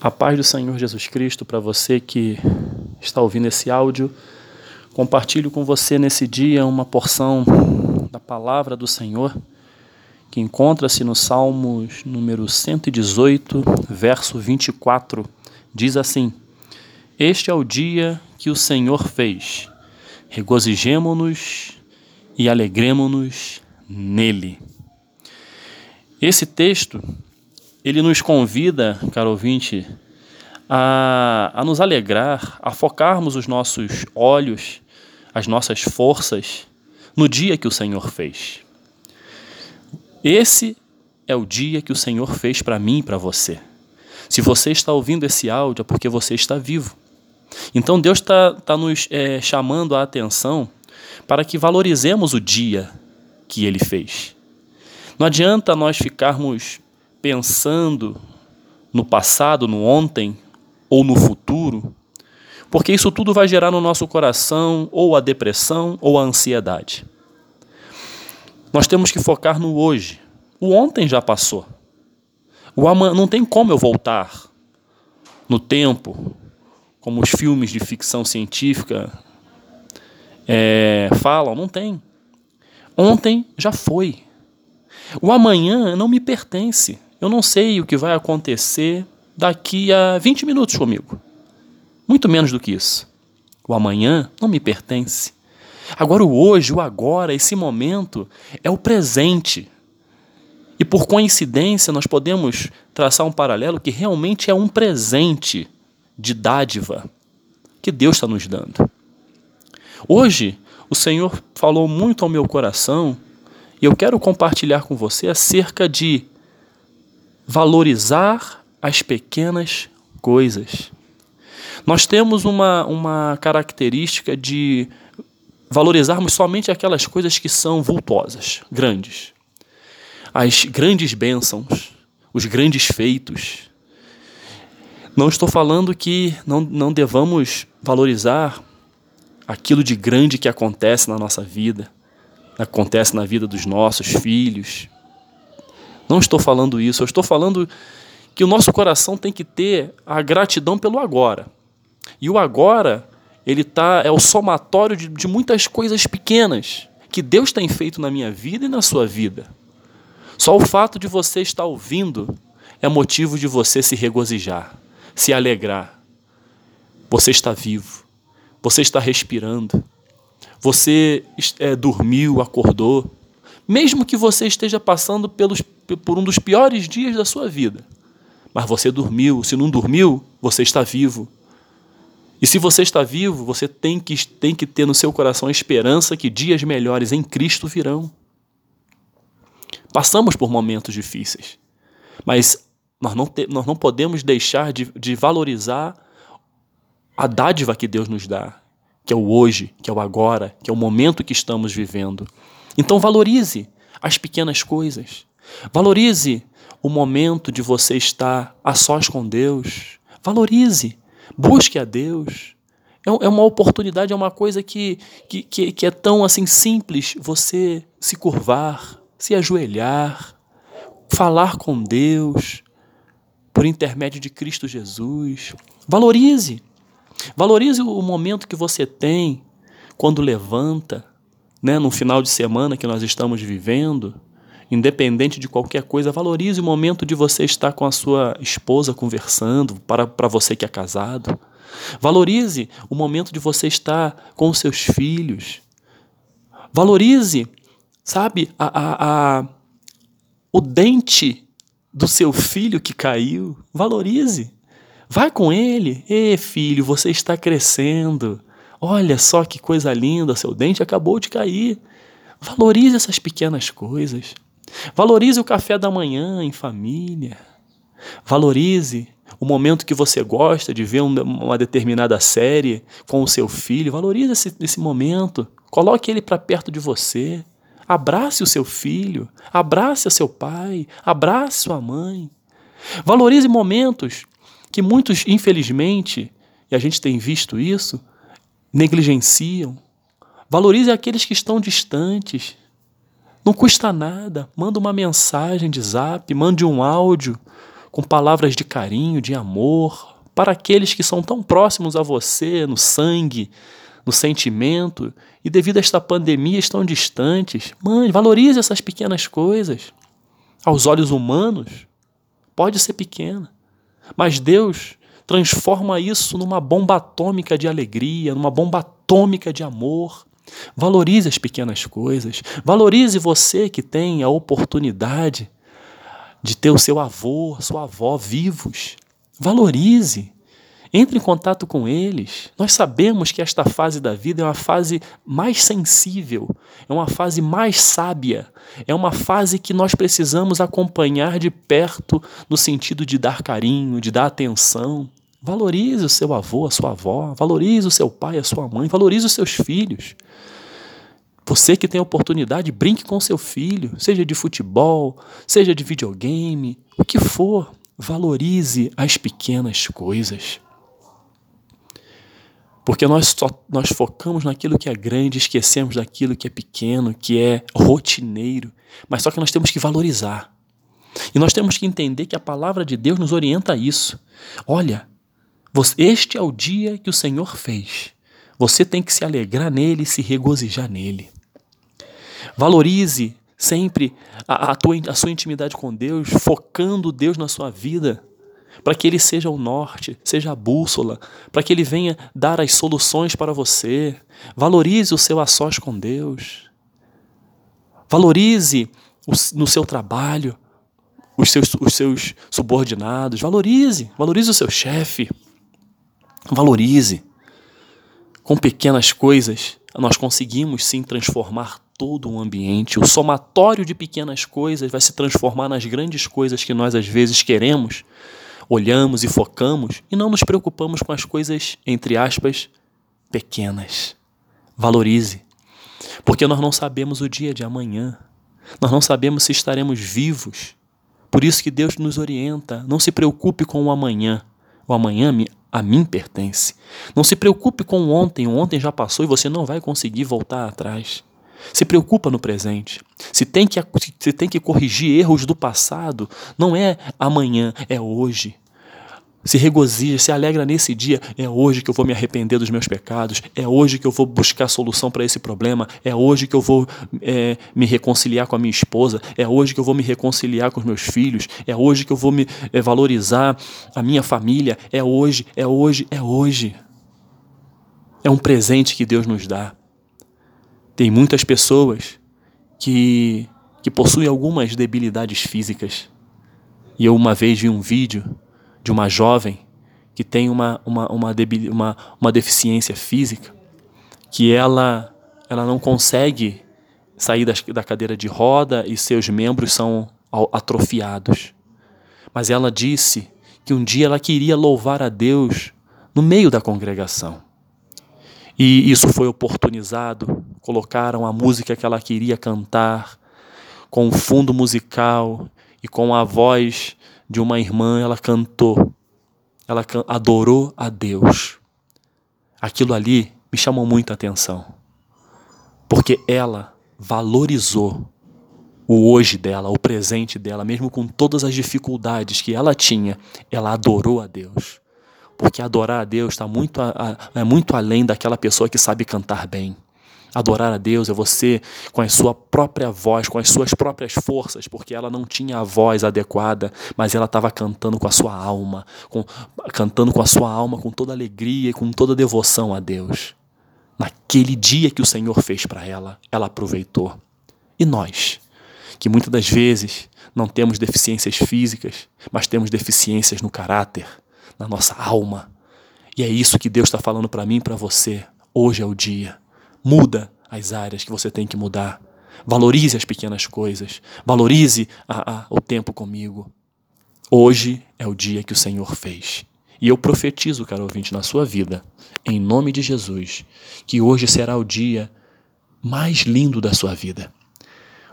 A paz do Senhor Jesus Cristo para você que está ouvindo esse áudio. Compartilho com você nesse dia uma porção da palavra do Senhor que encontra-se no Salmos número 118, verso 24. Diz assim: Este é o dia que o Senhor fez. Regozijemo-nos e alegremo-nos nele. Esse texto ele nos convida, caro ouvinte, a, a nos alegrar, a focarmos os nossos olhos, as nossas forças no dia que o Senhor fez. Esse é o dia que o Senhor fez para mim e para você. Se você está ouvindo esse áudio, é porque você está vivo. Então Deus está tá nos é, chamando a atenção para que valorizemos o dia que Ele fez. Não adianta nós ficarmos pensando no passado, no ontem ou no futuro, porque isso tudo vai gerar no nosso coração ou a depressão ou a ansiedade. Nós temos que focar no hoje. O ontem já passou. O amanhã não tem como eu voltar no tempo, como os filmes de ficção científica é, falam, não tem. Ontem já foi. O amanhã não me pertence. Eu não sei o que vai acontecer daqui a 20 minutos comigo. Muito menos do que isso. O amanhã não me pertence. Agora, o hoje, o agora, esse momento é o presente. E por coincidência, nós podemos traçar um paralelo que realmente é um presente de dádiva que Deus está nos dando. Hoje, o Senhor falou muito ao meu coração e eu quero compartilhar com você acerca de valorizar as pequenas coisas. Nós temos uma, uma característica de valorizarmos somente aquelas coisas que são vultuosas, grandes. As grandes bênçãos, os grandes feitos. Não estou falando que não, não devamos valorizar aquilo de grande que acontece na nossa vida, acontece na vida dos nossos filhos, não estou falando isso, eu estou falando que o nosso coração tem que ter a gratidão pelo agora. E o agora, ele tá é o somatório de, de muitas coisas pequenas que Deus tem feito na minha vida e na sua vida. Só o fato de você estar ouvindo é motivo de você se regozijar, se alegrar. Você está vivo, você está respirando, você é, dormiu, acordou, mesmo que você esteja passando pelos, por um dos piores dias da sua vida. Mas você dormiu, se não dormiu, você está vivo. E se você está vivo, você tem que, tem que ter no seu coração a esperança que dias melhores em Cristo virão. Passamos por momentos difíceis, mas nós não, te, nós não podemos deixar de, de valorizar a dádiva que Deus nos dá, que é o hoje, que é o agora, que é o momento que estamos vivendo. Então valorize as pequenas coisas. Valorize o momento de você estar a sós com Deus. Valorize. Busque a Deus. É, é uma oportunidade, é uma coisa que, que, que é tão assim simples você se curvar, se ajoelhar, falar com Deus por intermédio de Cristo Jesus. Valorize. Valorize o momento que você tem quando levanta, né, no final de semana que nós estamos vivendo, independente de qualquer coisa, valorize o momento de você estar com a sua esposa conversando, para, para você que é casado. Valorize o momento de você estar com os seus filhos. Valorize, sabe, a, a, a, o dente do seu filho que caiu. Valorize. Vai com ele. Ê, filho, você está crescendo. Olha só que coisa linda, seu dente acabou de cair. Valorize essas pequenas coisas. Valorize o café da manhã em família. Valorize o momento que você gosta de ver uma determinada série com o seu filho. Valorize esse, esse momento. Coloque ele para perto de você. Abrace o seu filho. Abrace o seu pai. Abrace sua mãe. Valorize momentos que muitos, infelizmente, e a gente tem visto isso, negligenciam. Valorize aqueles que estão distantes. Não custa nada. Manda uma mensagem de zap, mande um áudio com palavras de carinho, de amor, para aqueles que são tão próximos a você no sangue, no sentimento, e devido a esta pandemia estão distantes. Mãe, valorize essas pequenas coisas. Aos olhos humanos, pode ser pequena, mas Deus transforma isso numa bomba atômica de alegria, numa bomba atômica de amor. Valorize as pequenas coisas. Valorize você que tem a oportunidade de ter o seu avô, sua avó vivos. Valorize. Entre em contato com eles. Nós sabemos que esta fase da vida é uma fase mais sensível, é uma fase mais sábia, é uma fase que nós precisamos acompanhar de perto no sentido de dar carinho, de dar atenção. Valorize o seu avô, a sua avó, valorize o seu pai, a sua mãe, valorize os seus filhos. Você que tem oportunidade, brinque com seu filho, seja de futebol, seja de videogame, o que for. Valorize as pequenas coisas. Porque nós, só, nós focamos naquilo que é grande, esquecemos daquilo que é pequeno, que é rotineiro. Mas só que nós temos que valorizar. E nós temos que entender que a palavra de Deus nos orienta a isso. Olha, este é o dia que o Senhor fez. Você tem que se alegrar nele e se regozijar nele. Valorize sempre a, a, tua, a sua intimidade com Deus, focando Deus na sua vida, para que Ele seja o norte, seja a bússola, para que Ele venha dar as soluções para você. Valorize o seu a sós com Deus. Valorize no seu trabalho os seus, os seus subordinados. Valorize, valorize o seu chefe. Valorize. Com pequenas coisas, nós conseguimos sim transformar todo um ambiente. O somatório de pequenas coisas vai se transformar nas grandes coisas que nós às vezes queremos, olhamos e focamos e não nos preocupamos com as coisas, entre aspas, pequenas. Valorize. Porque nós não sabemos o dia de amanhã. Nós não sabemos se estaremos vivos. Por isso que Deus nos orienta. Não se preocupe com o amanhã. O amanhã a mim pertence. Não se preocupe com o ontem. O ontem já passou e você não vai conseguir voltar atrás. Se preocupa no presente. Se tem que, se tem que corrigir erros do passado, não é amanhã, é hoje. Se regozija, se alegra nesse dia. É hoje que eu vou me arrepender dos meus pecados. É hoje que eu vou buscar solução para esse problema. É hoje que eu vou é, me reconciliar com a minha esposa. É hoje que eu vou me reconciliar com os meus filhos. É hoje que eu vou me é, valorizar a minha família. É hoje, é hoje, é hoje. É um presente que Deus nos dá. Tem muitas pessoas que, que possuem algumas debilidades físicas. E eu uma vez vi um vídeo de uma jovem que tem uma, uma, uma, debil, uma, uma deficiência física, que ela, ela não consegue sair das, da cadeira de roda e seus membros são atrofiados. Mas ela disse que um dia ela queria louvar a Deus no meio da congregação. E isso foi oportunizado. Colocaram a música que ela queria cantar, com o fundo musical e com a voz de uma irmã, ela cantou. Ela adorou a Deus. Aquilo ali me chamou muita atenção. Porque ela valorizou o hoje dela, o presente dela, mesmo com todas as dificuldades que ela tinha, ela adorou a Deus. Porque adorar a Deus está muito, é muito além daquela pessoa que sabe cantar bem. Adorar a Deus é você com a sua própria voz, com as suas próprias forças, porque ela não tinha a voz adequada, mas ela estava cantando com a sua alma, com, cantando com a sua alma com toda alegria e com toda devoção a Deus. Naquele dia que o Senhor fez para ela, ela aproveitou. E nós, que muitas das vezes não temos deficiências físicas, mas temos deficiências no caráter, na nossa alma. E é isso que Deus está falando para mim e para você. Hoje é o dia. Muda as áreas que você tem que mudar. Valorize as pequenas coisas. Valorize a, a, o tempo comigo. Hoje é o dia que o Senhor fez. E eu profetizo, caro ouvinte, na sua vida, em nome de Jesus, que hoje será o dia mais lindo da sua vida.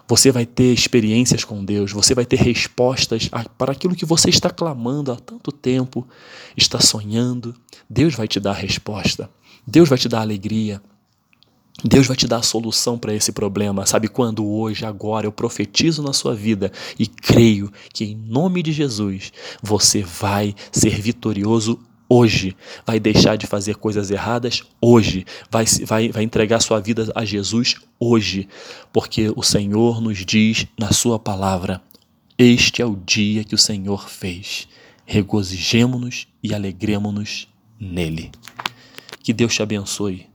Você vai ter experiências com Deus, você vai ter respostas para aquilo que você está clamando há tanto tempo, está sonhando. Deus vai te dar resposta, Deus vai te dar alegria. Deus vai te dar a solução para esse problema. Sabe quando? Hoje, agora, eu profetizo na sua vida e creio que, em nome de Jesus, você vai ser vitorioso hoje. Vai deixar de fazer coisas erradas hoje. Vai, vai, vai entregar sua vida a Jesus hoje. Porque o Senhor nos diz na Sua palavra: Este é o dia que o Senhor fez. Regozijemo-nos e alegremo-nos nele. Que Deus te abençoe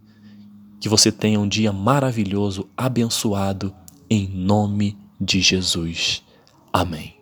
que você tenha um dia maravilhoso, abençoado, em nome de Jesus. Amém.